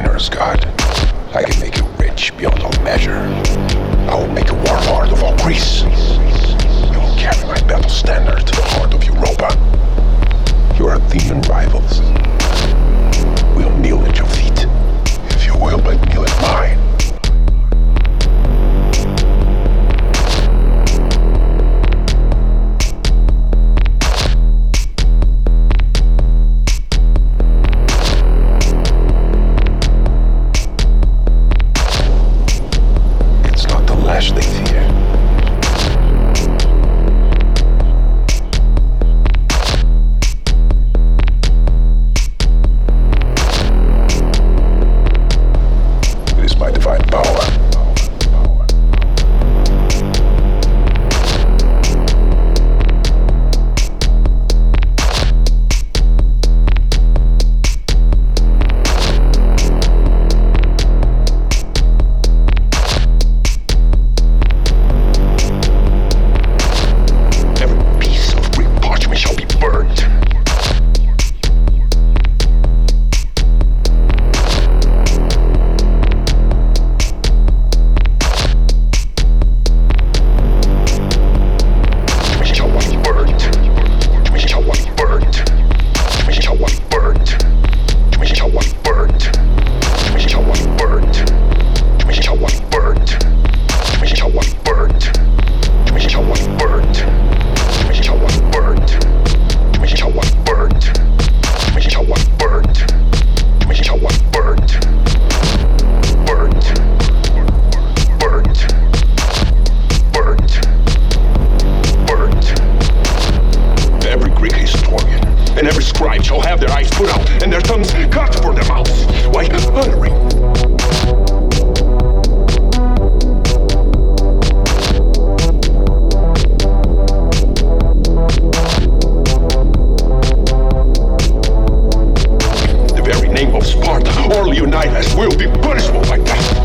manners, God. I can make you rich beyond all measure. I will make a warlord of all Greece. I will carry my battle standard. eyes put out and their tongues cut for their mouths while muttering. name of Sparta, or Leonidas will be punishable by death.